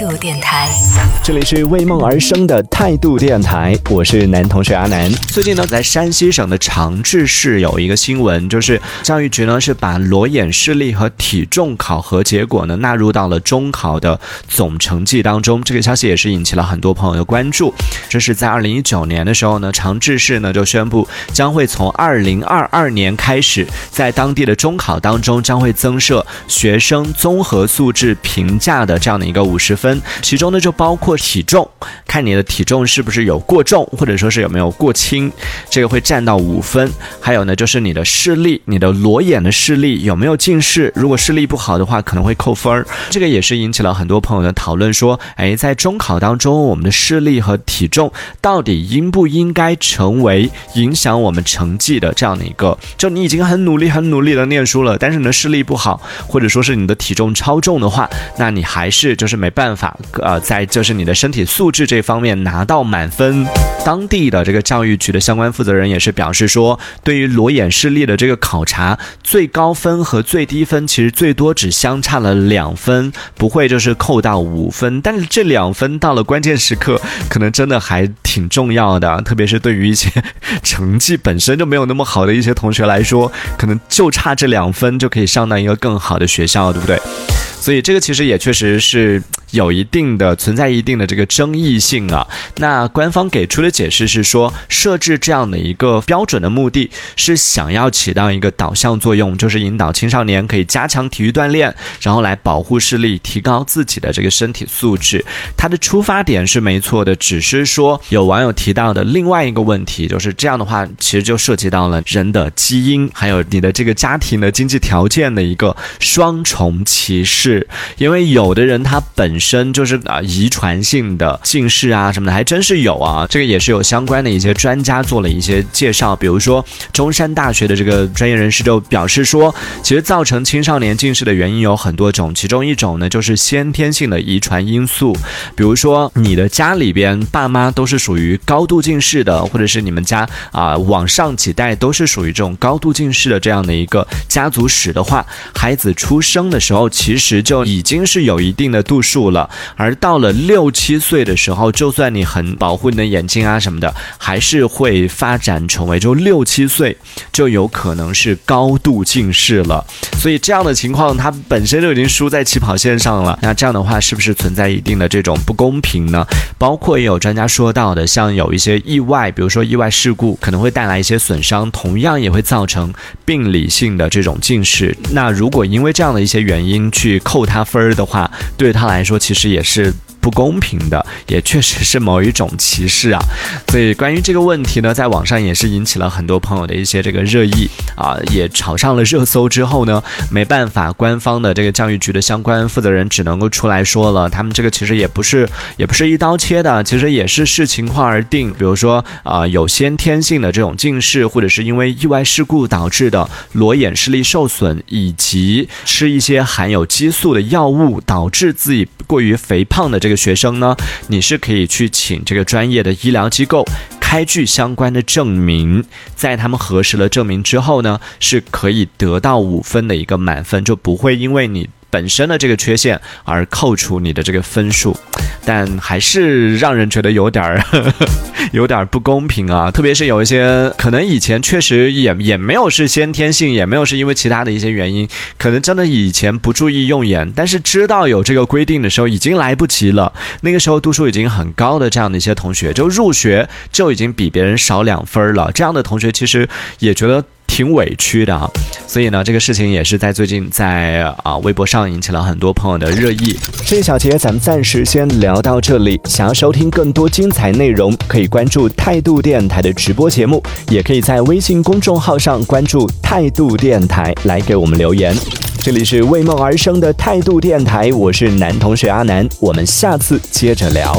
态度电台。这里是为梦而生的态度电台，我是男同学阿南。最近呢，在山西省的长治市有一个新闻，就是教育局呢是把裸眼视力和体重考核结果呢纳入到了中考的总成绩当中。这个消息也是引起了很多朋友的关注。这是在二零一九年的时候呢，长治市呢就宣布将会从二零二二年开始，在当地的中考当中将会增设学生综合素质评价的这样的一个五十分，其中呢就包括体重，看你的体重是不是有过重，或者说是有没有过轻，这个会占到五分。还有呢就是你的视力，你的裸眼的视力有没有近视，如果视力不好的话，可能会扣分儿。这个也是引起了很多朋友的讨论，说，哎，在中考当中，我们的视力和体重到底应不应该成为影响我们成绩的这样的一个？就你已经很努力、很努力的念书了，但是你的视力不好，或者说是你的体重超重的话，那你还是就是没办法，法呃，在就是你的身体素质这方面拿到满分。当地的这个教育局的相关负责人也是表示说，对于裸眼视力的这个考察，最高分和最低分其实最多只相差了两分，不会就是扣到五分。但是这两分到了关键时刻，可能真的还挺重要的，特别是对于一些 成绩本身就没有那么好的一些同学来说，可能就差这两分就可以上到一个更好的学校，对不对？所以这个其实也确实是有一定的存在一定的这个争议性啊。那官方给出的解释是说，设置这样的一个标准的目的是想要起到一个导向作用，就是引导青少年可以加强体育锻炼，然后来保护视力，提高自己的这个身体素质。它的出发点是没错的，只是说有网友提到的另外一个问题，就是这样的话，其实就涉及到了人的基因，还有你的这个家庭的经济条件的一个双重歧视。因为有的人他本身就是啊遗传性的近视啊什么的，还真是有啊。这个也是有相关的一些专家做了一些介绍，比如说中山大学的这个专业人士就表示说，其实造成青少年近视的原因有很多种，其中一种呢就是先天性的遗传因素，比如说你的家里边爸妈都是属于高度近视的，或者是你们家啊往上几代都是属于这种高度近视的这样的一个家族史的话，孩子出生的时候其实。就已经是有一定的度数了，而到了六七岁的时候，就算你很保护你的眼睛啊什么的，还是会发展成为就六七岁就有可能是高度近视了。所以这样的情况，它本身就已经输在起跑线上了。那这样的话，是不是存在一定的这种不公平呢？包括也有专家说到的，像有一些意外，比如说意外事故，可能会带来一些损伤，同样也会造成病理性的这种近视。那如果因为这样的一些原因去扣他分儿的话，对他来说其实也是不公平的，也确实是某一种歧视啊。所以关于这个问题呢，在网上也是引起了很多朋友的一些这个热议啊，也炒上了热搜。之后呢，没办法，官方的这个教育局的相关负责人只能够出来说了，他们这个其实也不是也不是一刀切的，其实也是视情况而定。比如说啊，有先天性的这种近视，或者是因为意外事故导致的裸眼视力受损，以及吃一些含有激素的药物导致自己过于肥胖的这这个学生呢，你是可以去请这个专业的医疗机构开具相关的证明，在他们核实了证明之后呢，是可以得到五分的一个满分，就不会因为你本身的这个缺陷而扣除你的这个分数。但还是让人觉得有点儿 有点儿不公平啊！特别是有一些可能以前确实也也没有是先天性，也没有是因为其他的一些原因，可能真的以前不注意用眼，但是知道有这个规定的时候已经来不及了。那个时候度数已经很高的这样的一些同学，就入学就已经比别人少两分了。这样的同学其实也觉得。挺委屈的啊，所以呢，这个事情也是在最近在啊微博上引起了很多朋友的热议。这一小节咱们暂时先聊到这里。想要收听更多精彩内容，可以关注态度电台的直播节目，也可以在微信公众号上关注态度电台来给我们留言。这里是为梦而生的态度电台，我是男同学阿南，我们下次接着聊。